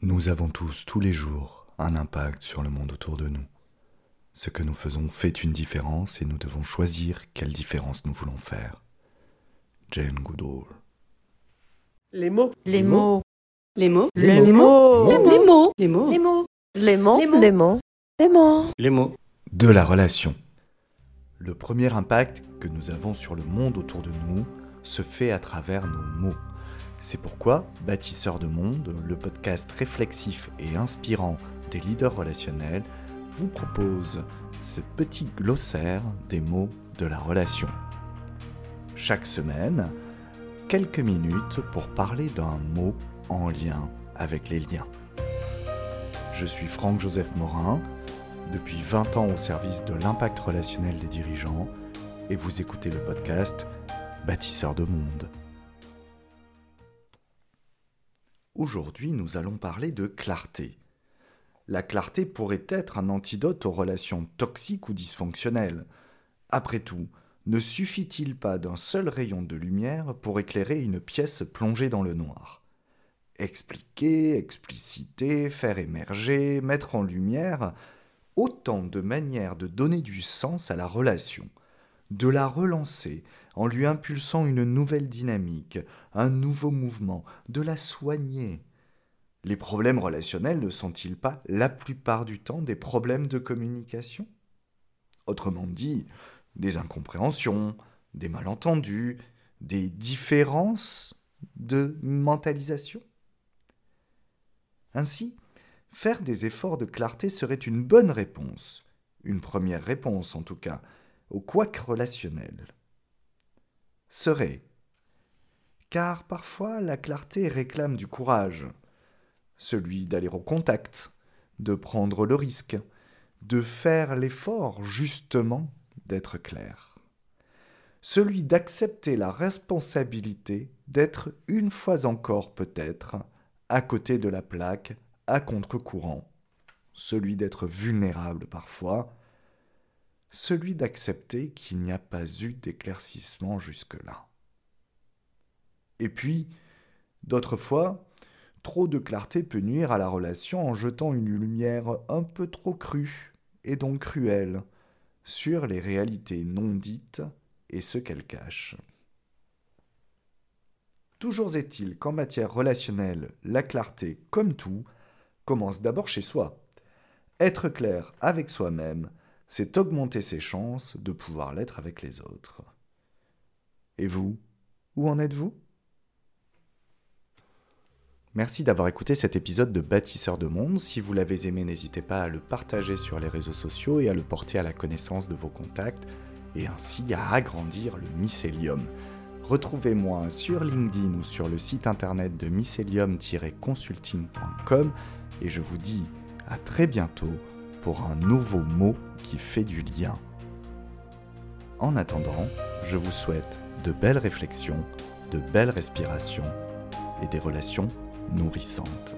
Nous avons tous, tous les jours, un impact sur le monde autour de nous. Ce que nous faisons fait une différence et nous devons choisir quelle différence nous voulons faire. Jane Goodall. Les mots. Les mots. Les mots. Les Les mots. Les mots. Les mots. Les mots. Les mots. Les mots. Les mots. Les mots. Les mots. De la relation. Le premier impact que nous avons sur le monde autour de nous se fait à travers nos mots. C'est pourquoi Bâtisseurs de Monde, le podcast réflexif et inspirant des leaders relationnels, vous propose ce petit glossaire des mots de la relation. Chaque semaine, quelques minutes pour parler d'un mot en lien avec les liens. Je suis Franck-Joseph Morin, depuis 20 ans au service de l'impact relationnel des dirigeants, et vous écoutez le podcast Bâtisseurs de Monde. Aujourd'hui, nous allons parler de clarté. La clarté pourrait être un antidote aux relations toxiques ou dysfonctionnelles. Après tout, ne suffit-il pas d'un seul rayon de lumière pour éclairer une pièce plongée dans le noir? Expliquer, expliciter, faire émerger, mettre en lumière, autant de manières de donner du sens à la relation, de la relancer en lui impulsant une nouvelle dynamique, un nouveau mouvement, de la soigner. Les problèmes relationnels ne sont-ils pas la plupart du temps des problèmes de communication? Autrement dit, des incompréhensions, des malentendus, des différences de mentalisation? Ainsi, faire des efforts de clarté serait une bonne réponse, une première réponse en tout cas, au couac relationnel. Serait. Car parfois la clarté réclame du courage, celui d'aller au contact, de prendre le risque, de faire l'effort justement d'être clair. Celui d'accepter la responsabilité d'être une fois encore peut-être à côté de la plaque, à contre-courant, celui d'être vulnérable parfois, celui d'accepter qu'il n'y a pas eu d'éclaircissement jusque-là. Et puis, d'autres fois, trop de clarté peut nuire à la relation en jetant une lumière un peu trop crue, et donc cruelle, sur les réalités non dites et ce qu'elles cachent. Toujours est-il qu'en matière relationnelle, la clarté, comme tout, commence d'abord chez soi. Être clair avec soi-même, c'est augmenter ses chances de pouvoir l'être avec les autres. Et vous, où en êtes-vous? Merci d'avoir écouté cet épisode de Bâtisseurs de Monde. Si vous l'avez aimé, n'hésitez pas à le partager sur les réseaux sociaux et à le porter à la connaissance de vos contacts, et ainsi à agrandir le mycélium. Retrouvez-moi sur LinkedIn ou sur le site internet de mycelium-consulting.com et je vous dis à très bientôt un nouveau mot qui fait du lien. En attendant, je vous souhaite de belles réflexions, de belles respirations et des relations nourrissantes.